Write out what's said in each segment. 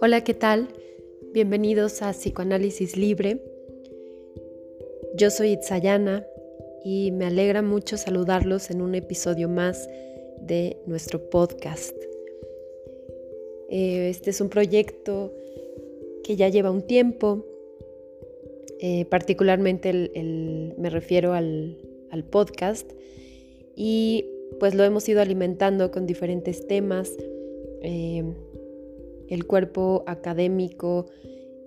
Hola, ¿qué tal? Bienvenidos a Psicoanálisis Libre. Yo soy Itzayana y me alegra mucho saludarlos en un episodio más de nuestro podcast. Eh, este es un proyecto que ya lleva un tiempo, eh, particularmente me refiero al, podcast, y pues lo hemos ido alimentando con diferentes temas. Eh, el cuerpo académico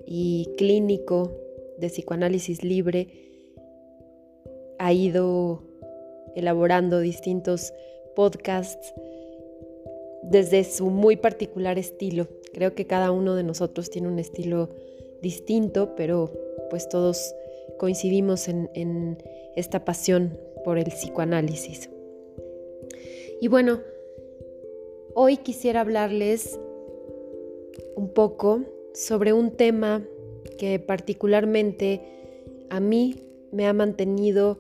y clínico de psicoanálisis libre ha ido elaborando distintos podcasts desde su muy particular estilo. Creo que cada uno de nosotros tiene un estilo distinto, pero pues todos coincidimos en, en esta pasión por el psicoanálisis. Y bueno, hoy quisiera hablarles un poco sobre un tema que particularmente a mí me ha mantenido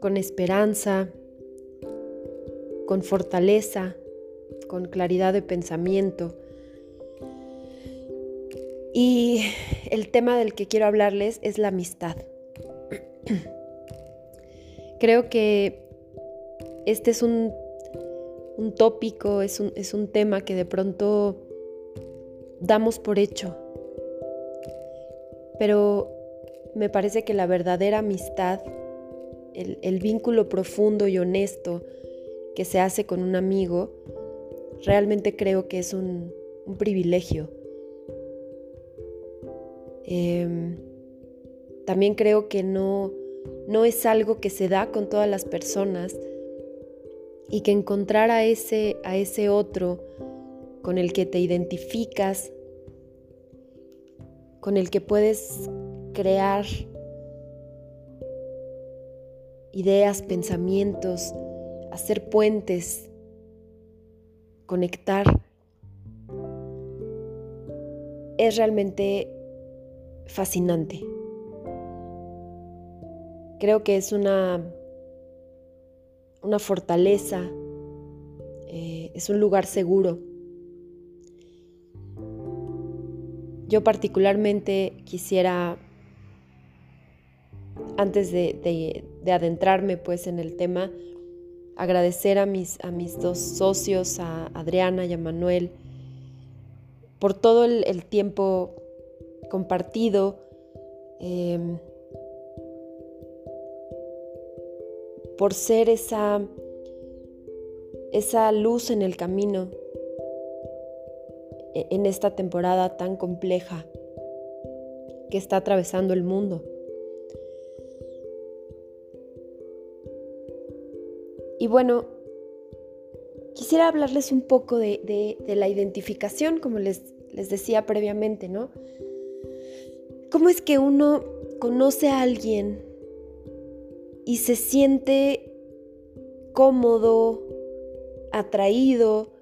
con esperanza, con fortaleza, con claridad de pensamiento. Y el tema del que quiero hablarles es la amistad. Creo que este es un, un tópico, es un, es un tema que de pronto damos por hecho. Pero me parece que la verdadera amistad, el, vínculo profundo y honesto que se hace con un amigo, realmente creo que es un, privilegio. Em, también creo que no, no es algo que se da con todas las personas y que encontrar a ese, a ese otro con el que te identificas, con el que puedes crear ideas, pensamientos, hacer puentes, conectar, es realmente fascinante. Creo que es una, una fortaleza, eh, es un lugar seguro. Yo particularmente quisiera, antes de, adentrarme pues en el tema, agradecer a mis, a mis dos socios, a Adriana y a Manuel, por todo el, tiempo compartido, em, por ser esa, esa luz en el camino e-, en esta temporada tan compleja que está atravesando el mundo. Y bueno, quisiera hablarles un poco de, la identificación, como les, les decía previamente, ¿no? ¿Cómo es que uno conoce a alguien y se siente cómodo, atraído,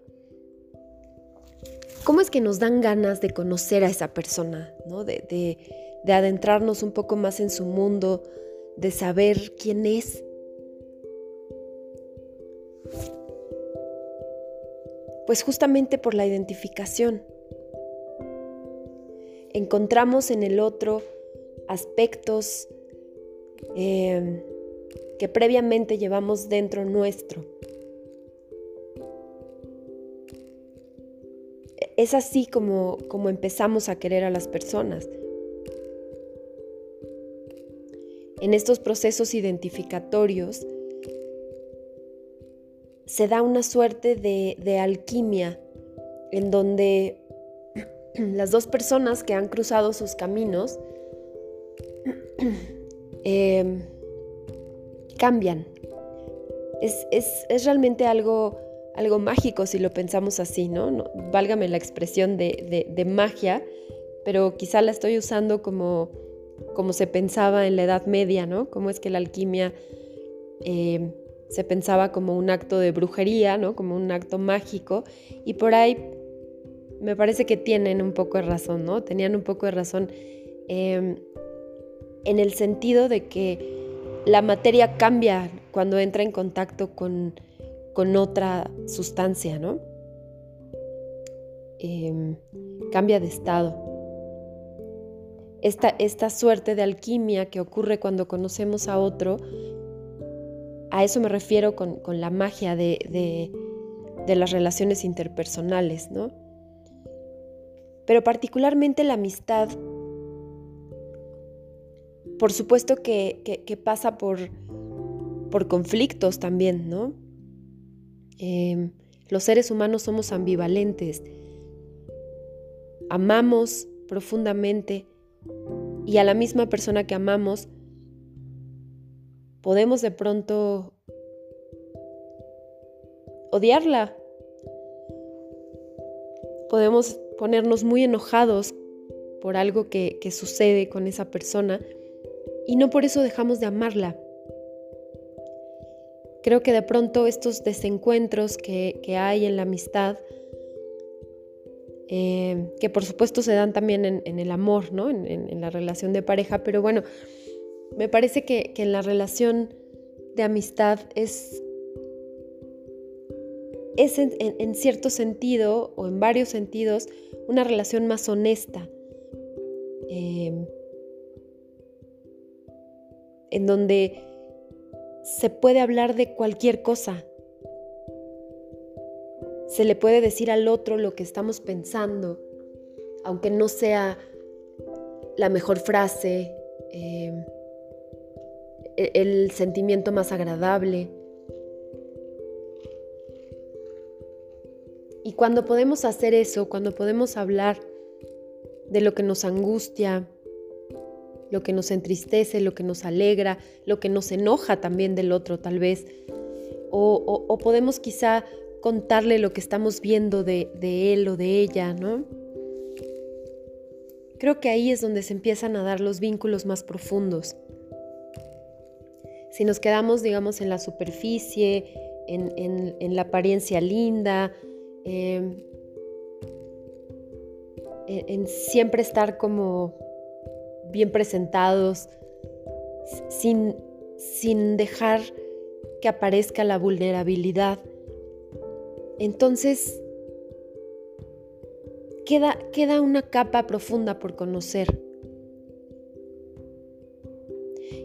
¿Cómo es que nos dan ganas de conocer a esa persona, de, adentrarnos un poco más en su mundo, de saber quién es? Pues justamente por la identificación. Encontramos en el otro aspectos eh, que previamente llevamos dentro nuestro. es así como, como empezamos a querer a las personas. En estos procesos identificatorios se da una suerte de, alquimia en donde las dos personas que han cruzado sus caminos em, cambian. Es, es, realmente algo algo mágico si lo pensamos así, ¿no? válgame la expresión de, magia, pero quizá la estoy usando como, como se pensaba en la Edad Media, ¿no? Como es que la alquimia eh, se pensaba como un acto de brujería, ¿no? Como un acto mágico, y por ahí me parece que tienen un poco de razón, ¿no? Tenían un poco de razón em, en el sentido de que la materia cambia cuando entra en contacto con con otra sustancia, ¿no? Em, cambia de estado. Esta, esta, suerte de alquimia que ocurre cuando conocemos a otro, a eso me refiero con, la magia de, de, las relaciones interpersonales, ¿no? Pero particularmente la amistad, por supuesto que, pasa por, conflictos también, ¿no? Em, los seres humanos somos ambivalentes. Amamos profundamente y a la misma persona que amamos podemos de pronto odiarla. Podemos ponernos muy enojados por algo que, sucede con esa persona y no por eso dejamos de amarla. Creo que de pronto estos desencuentros que, hay en la amistad, eh, que por supuesto se dan también en, el amor, ¿no? En, la relación de pareja, pero bueno, me parece que, en la relación de amistad es, es en, cierto sentido o en varios sentidos una relación más honesta. Eh, en donde se puede hablar de cualquier cosa. Se le puede decir al otro lo que estamos pensando, aunque no sea la mejor frase, eh, e-, el sentimiento más agradable. Y cuando podemos hacer eso, cuando podemos hablar de lo que nos angustia, lo que nos entristece, lo que nos alegra, lo que nos enoja también del otro tal vez. O, podemos quizá contarle lo que estamos viendo de, él o de ella, ¿no? Creo que ahí es donde se empiezan a dar los vínculos más profundos. Si nos quedamos, digamos, en la superficie, en, la apariencia linda, em, en siempre estar como bien presentados, sin, sin dejar que aparezca la vulnerabilidad. Entonces, queda, queda una capa profunda por conocer.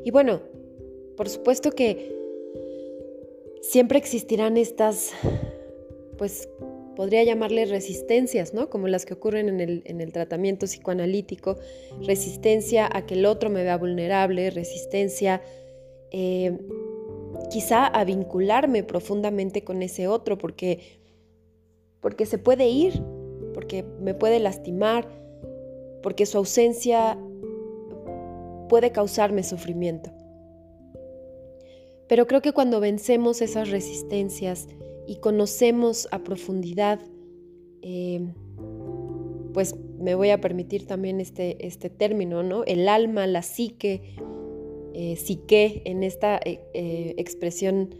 Y bueno, por supuesto que siempre existirán estas, pues podría llamarle resistencias, ¿no? Como las que ocurren en el, tratamiento psicoanalítico, resistencia a que el otro me vea vulnerable, resistencia eh, quizá a vincularme profundamente con ese otro, porque, porque se puede ir, porque me puede lastimar, porque su ausencia puede causarme sufrimiento. Pero creo que cuando vencemos esas resistencias, y conocemos a profundidad, eh, pues me voy a permitir también este, este término, ¿no? El alma, la psique, eh, psique, en esta eh, expresión,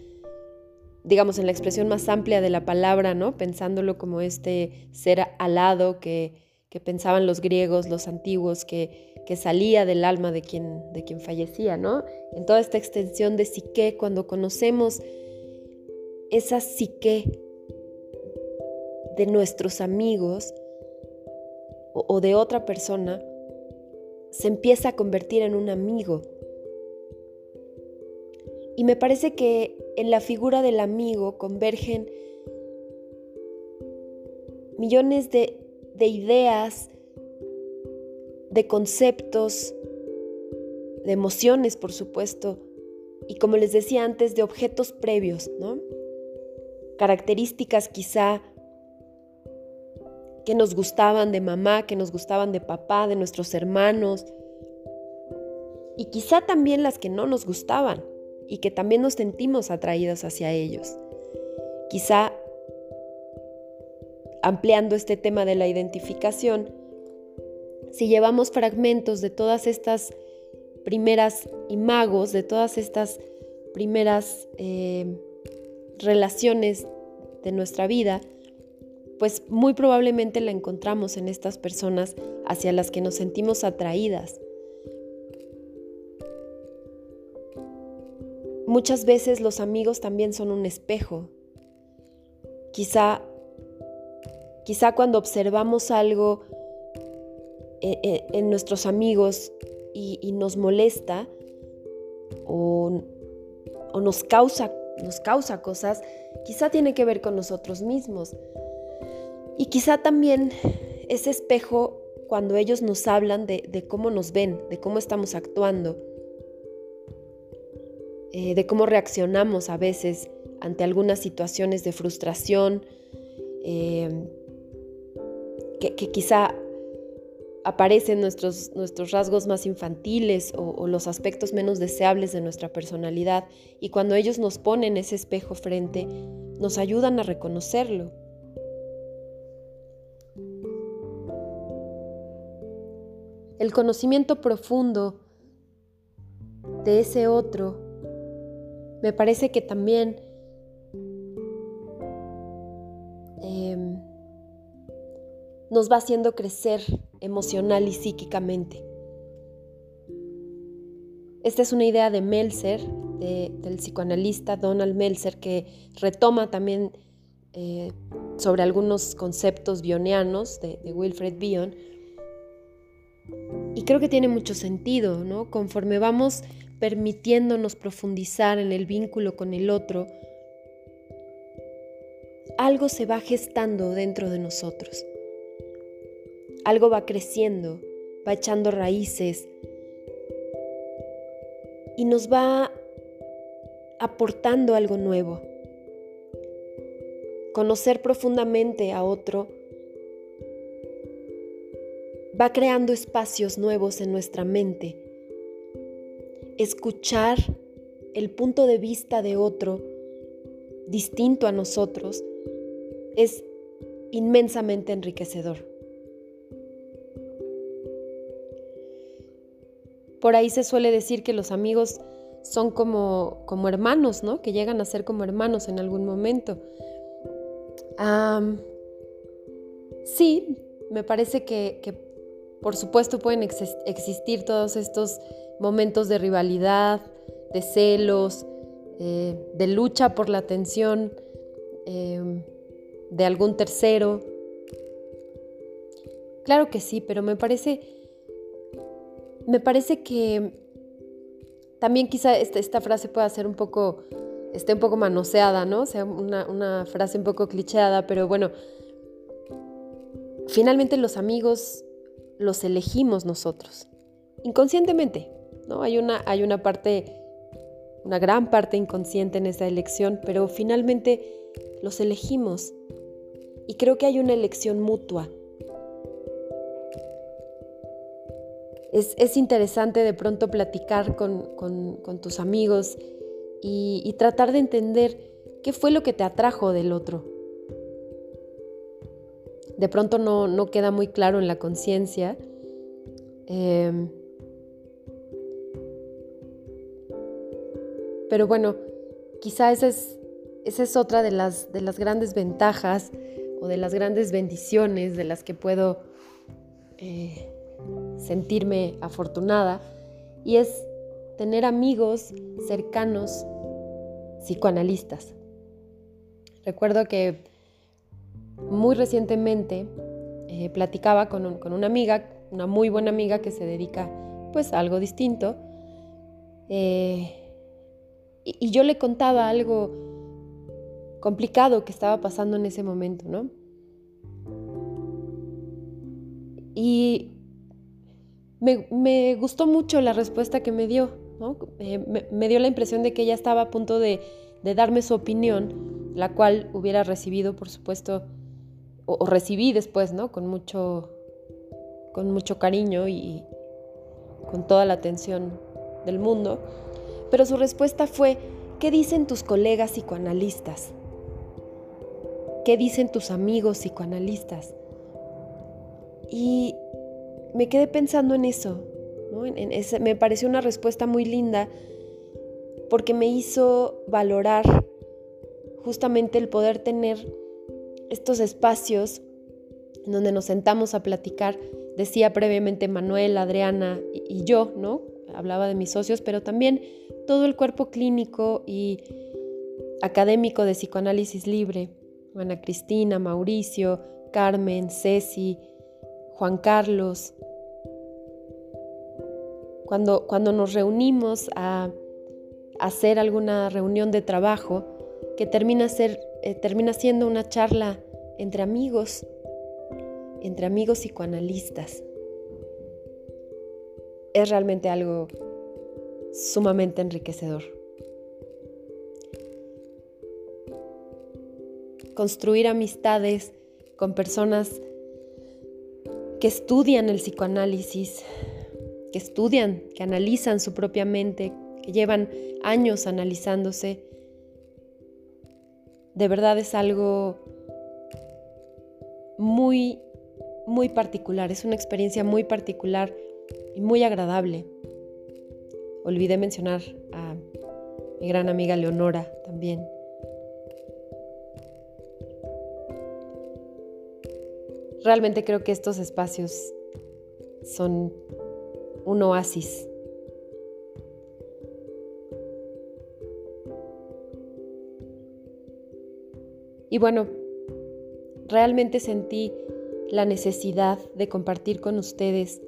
digamos, en la expresión más amplia de la palabra, ¿no? Pensándolo como este ser alado que, que pensaban los griegos, los antiguos, que, que salía del alma de quien, de quien fallecía, ¿no? En toda esta extensión de psique, cuando conocemos esa psique de nuestros amigos o, de otra persona se empieza a convertir en un amigo. Y me parece que en la figura del amigo convergen millones de, de, ideas, de conceptos, de emociones, por supuesto, y como les decía antes, de objetos previos, ¿no? Características quizá que nos gustaban de mamá, que nos gustaban de papá, de nuestros hermanos, y quizá también las que no nos gustaban y que también nos sentimos atraídos hacia ellos. Quizá ampliando este tema de la identificación, si llevamos fragmentos de todas estas primeras imagos, de todas estas primeras eh, relaciones de nuestra vida, pues muy probablemente la encontramos en estas personas hacia las que nos sentimos atraídas. Muchas veces los amigos también son un espejo. quizá, quizá cuando observamos algo eh, eh, en, nuestros amigos y, nos molesta o, nos, causa, nos causa cosas, quizá tiene que ver con nosotros mismos. Y quizá también ese espejo cuando ellos nos hablan de, cómo nos ven, de cómo estamos actuando, eh, de cómo reaccionamos a veces ante algunas situaciones de frustración, que, quizá aparecen nuestros, nuestros rasgos más infantiles o, los aspectos menos deseables de nuestra personalidad y cuando ellos nos ponen ese espejo frente, nos ayudan a reconocerlo. El conocimiento profundo de ese otro me parece que también em, nos va haciendo crecer emocional y psíquicamente. Esta es una idea de Melzer, del psicoanalista Donald Melzer, que retoma también eh, sobre algunos conceptos bionianos de, de Wilfred Bion. Y creo que tiene mucho sentido, ¿no? Conforme vamos permitiéndonos profundizar en el vínculo con el otro, algo se va gestando dentro de nosotros algo va creciendo, va echando raíces y nos va aportando algo nuevo. Conocer profundamente a otro va creando espacios nuevos en nuestra mente. Escuchar el punto de vista de otro distinto a nosotros es inmensamente enriquecedor. Por ahí se suele decir que los amigos son como, como hermanos, ¿no? Que llegan a ser como hermanos en algún momento. sí, me parece que, por supuesto pueden existir todos estos momentos de rivalidad, de celos, eh, de lucha por la atención em, de algún tercero. Claro que sí, pero me parece me parece que también quizá esta, frase pueda ser un poco, esté un poco manoseada, ¿no? O sea, una, frase un poco clicheada, pero bueno, finalmente los amigos los elegimos nosotros, inconscientemente, ¿no? Hay una, hay una parte, una gran parte inconsciente en esa elección, pero finalmente los elegimos. Y creo que hay una elección mutua es, interesante de pronto platicar con, tus amigos y, tratar de entender qué fue lo que te atrajo del otro. De pronto no, queda muy claro en la conciencia. Em, pero bueno, quizá esa es, esa es otra de las, de las grandes ventajas o de las grandes bendiciones de las que puedo eh, sentirme afortunada y es tener amigos cercanos psicoanalistas. Recuerdo que muy recientemente eh, platicaba con, una amiga, una muy buena amiga que se dedica pues a algo distinto, eh, y, y, yo le contaba algo complicado que estaba pasando en ese momento, ¿no? Y me, gustó mucho la respuesta que me dio. Eh, me, dio la impresión de que ella estaba a punto de, darme su opinión, la cual hubiera recibido, por supuesto, o, recibí después, ¿no? Con mucho, con mucho cariño y con toda la atención del mundo. Pero su respuesta fue, ¿qué dicen tus colegas psicoanalistas? ¿Qué dicen tus amigos psicoanalistas? Y me quedé pensando en eso, me pareció una respuesta muy linda porque me hizo valorar justamente el poder tener estos espacios en donde nos sentamos a platicar. Decía previamente Manuel, Adriana y yo, ¿no? Hablaba de mis socios, pero también todo el cuerpo clínico y académico de psicoanálisis libre, Ana Cristina, Mauricio, Carmen, Ceci, Juan Carlos. Cuando, cuando nos reunimos a, hacer alguna reunión de trabajo que termina, ser, eh, termina siendo una charla entre amigos, entre amigos psicoanalistas. Es realmente algo sumamente enriquecedor. Construir amistades con personas que estudian el psicoanálisis, que estudian, que analizan su propia mente, que llevan años analizándose, de verdad es algo muy, muy particular, es una experiencia muy particular y muy agradable. Olvidé mencionar a mi gran amiga Leonora también. Realmente creo que estos espacios son un oasis. Y bueno, realmente sentí la necesidad de compartir con ustedes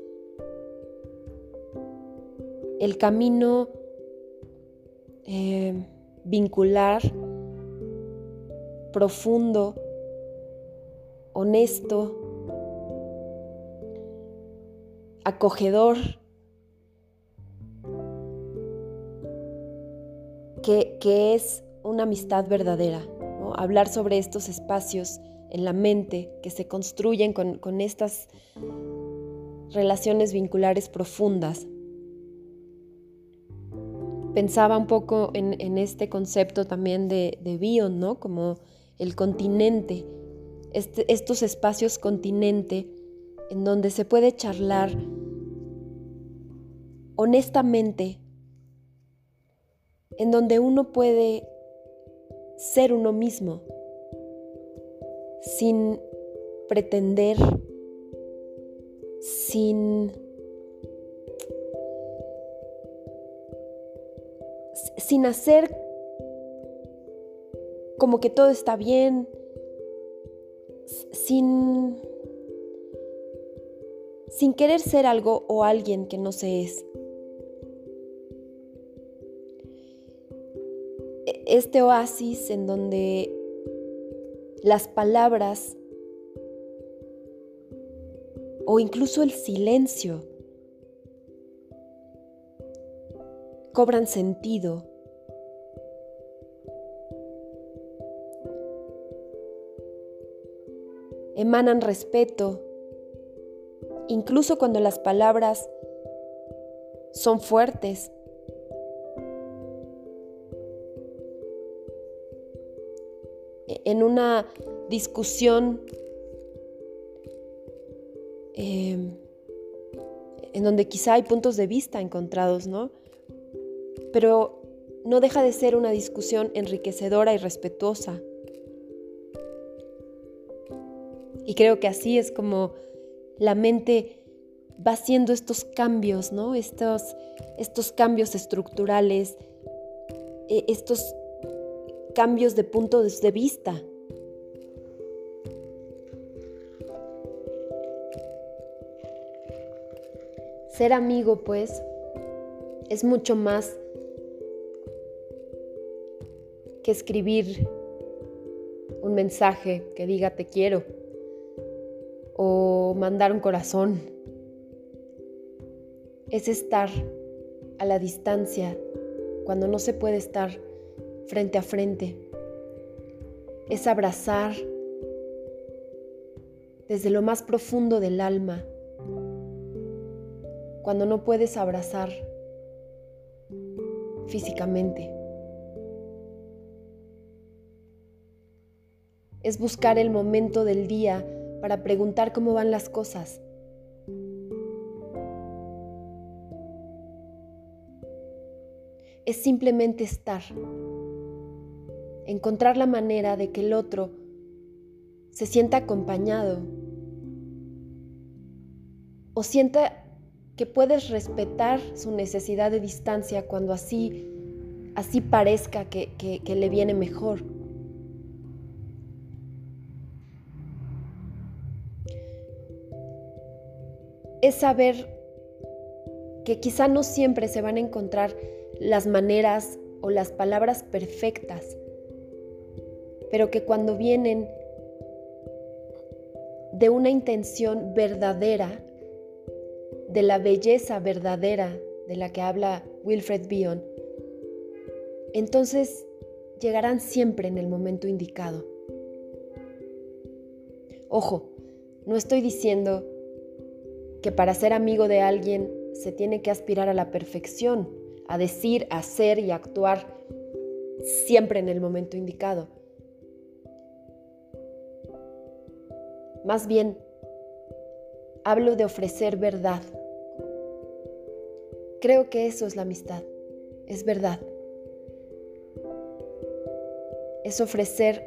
el camino eh, vincular, profundo, honesto, acogedor, que, es una amistad verdadera hablar sobre estos espacios en la mente que se construyen con, estas relaciones vinculares profundas. Pensaba un poco en, este concepto también de, de Bion, ¿no? Como el continente, este, estos espacios continente en donde se puede charlar honestamente, en donde uno puede ser uno mismo, sin pretender, sin, sin hacer como que todo está bien, sin, sin querer ser algo o alguien que no se es. Este oasis en donde las palabras o incluso el silencio cobran sentido. Emanan respeto, incluso cuando las palabras son fuertes en una discusión em, en donde quizá hay puntos de vista encontrados, ¿no? Pero no deja de ser una discusión enriquecedora y respetuosa. Y creo que así es como la mente va haciendo estos cambios, ¿no? Estos, estos cambios estructurales, e, estos cambios de punto de vista. Ser amigo, pues, es mucho más que escribir un mensaje que diga te quiero o mandar un corazón. Es estar a la distancia cuando no se puede estar frente a frente. Es abrazar desde lo más profundo del alma, cuando no puedes abrazar físicamente. Es buscar el momento del día para preguntar cómo van las cosas. Es simplemente estar encontrar la manera de que el otro se sienta acompañado o sienta que puedes respetar su necesidad de distancia cuando así, así parezca que, que, que le viene mejor. Es saber que quizá no siempre se van a encontrar las maneras o las palabras perfectas pero que cuando vienen de una intención verdadera, de la belleza verdadera de la que habla Wilfred Bion, entonces llegarán siempre en el momento indicado. Ojo, no estoy diciendo que para ser amigo de alguien se tiene que aspirar a la perfección, a decir, hacer y actuar siempre en el momento indicado. Más bien, hablo de ofrecer verdad. Creo que eso es la amistad, es verdad. Es ofrecer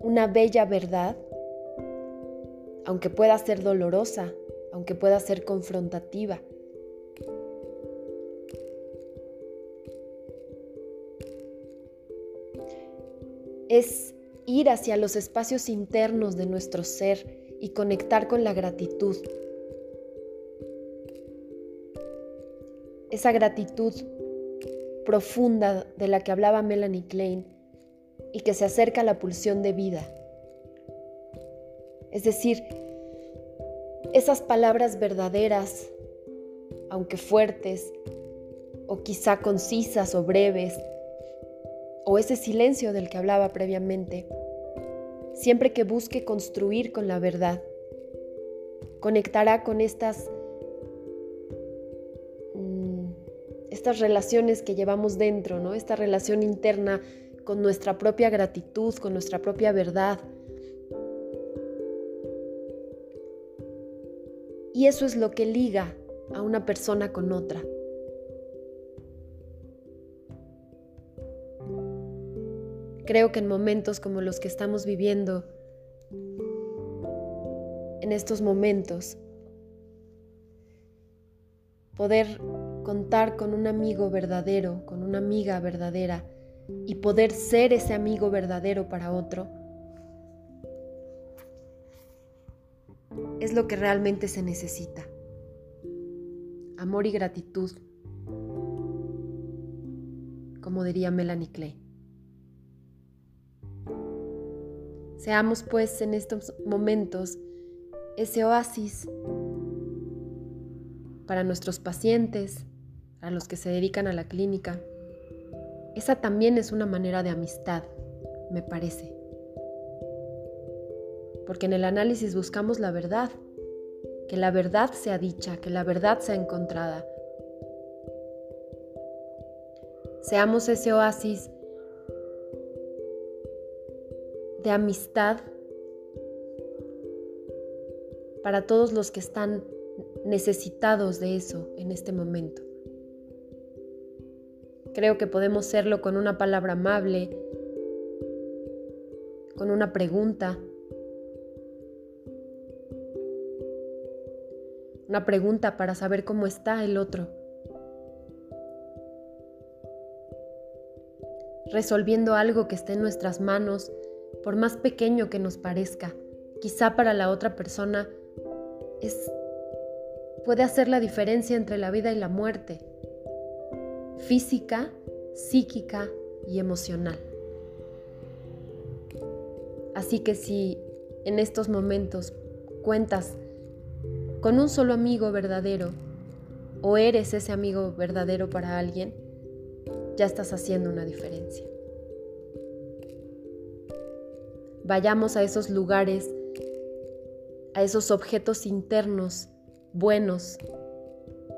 una bella verdad, aunque pueda ser dolorosa, aunque pueda ser confrontativa. Es ir hacia los espacios internos de nuestro ser y conectar con la gratitud. Esa gratitud profunda de la que hablaba Melanie Klein y que se acerca a la pulsión de vida. Es decir, esas palabras verdaderas, aunque fuertes, o quizá concisas o breves, o ese silencio del que hablaba previamente, siempre que busque construir con la verdad, conectará con estas, mm, estas relaciones que llevamos dentro, ¿no? esta relación interna con nuestra propia gratitud, con nuestra propia verdad. Y eso es lo que liga a una persona con otra. Creo que en momentos como los que estamos viviendo, en estos momentos, poder contar con un amigo verdadero, con una amiga verdadera y poder ser ese amigo verdadero para otro, es lo que realmente se necesita. Amor y gratitud, como diría Melanie Clay. Seamos pues en estos momentos ese oasis para nuestros pacientes, a los que se dedican a la clínica. Esa también es una manera de amistad, me parece. Porque en el análisis buscamos la verdad, que la verdad sea dicha, que la verdad sea encontrada. Seamos ese oasis de amistad para todos los que están necesitados de eso en este momento. Creo que podemos serlo con una palabra amable, con una pregunta, una pregunta para saber cómo está el otro. Resolviendo algo que esté en nuestras manos por más pequeño que nos parezca, quizá para la otra persona es puede hacer la diferencia entre la vida y la muerte, física, psíquica y emocional. Así que si en estos momentos cuentas con un solo amigo verdadero o eres ese amigo verdadero para alguien, ya estás haciendo una diferencia. Vayamos a esos lugares, a esos objetos internos buenos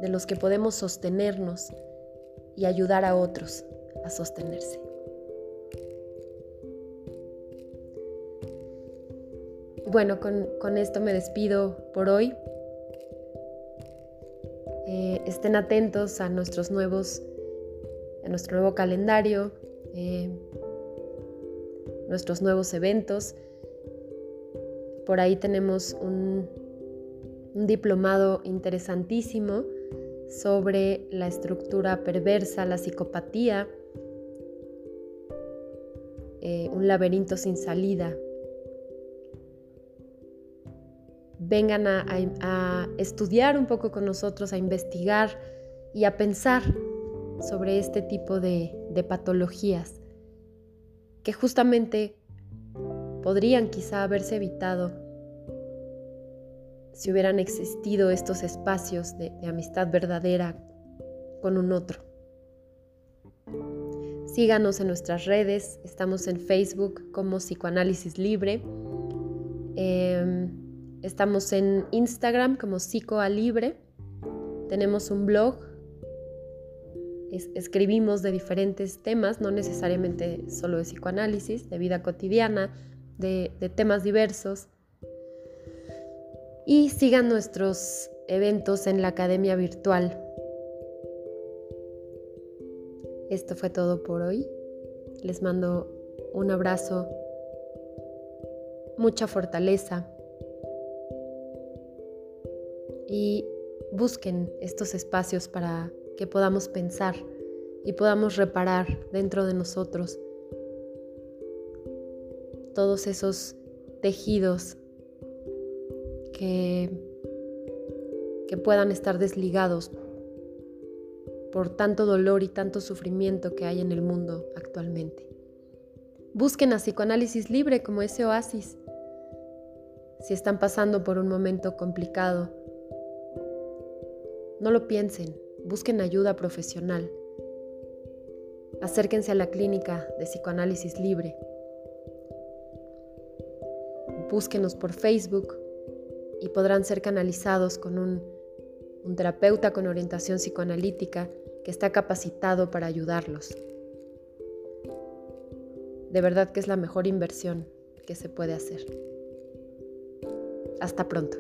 de los que podemos sostenernos y ayudar a otros a sostenerse. Bueno, con, esto me despido por hoy. Eh, estén atentos a nuestros nuevos, a nuestro nuevo calendario. Eh, nuestros nuevos eventos. Por ahí tenemos un, diplomado interesantísimo sobre la estructura perversa, la psicopatía, eh, un laberinto sin salida. vengan a, estudiar un poco con nosotros, a investigar y a pensar sobre este tipo de, de patologías que justamente podrían quizá haberse evitado si hubieran existido estos espacios de, amistad verdadera con un otro. Síganos en nuestras redes, estamos en Facebook como Psicoanálisis Libre, em, estamos en Instagram como Psicoa Libre, tenemos un blog, escribimos de diferentes temas, no necesariamente solo de psicoanálisis, de vida cotidiana, de temas diversos. Y sigan nuestros eventos en la Academia Virtual. Esto fue todo por hoy. Les mando un abrazo, mucha fortaleza y busquen estos espacios para que podamos pensar y podamos reparar dentro de nosotros todos esos tejidos que, que puedan estar desligados por tanto dolor y tanto sufrimiento que hay en el mundo actualmente. Busquen a psicoanálisis libre como ese oasis. Si están pasando por un momento complicado, no lo piensen, busquen ayuda profesional. Acérquense a la clínica de psicoanálisis libre. Búsquenos por Facebook y podrán ser canalizados con un, un terapeuta con orientación psicoanalítica que está capacitado para ayudarlos. De verdad que es la mejor inversión que se puede hacer. Hasta pronto.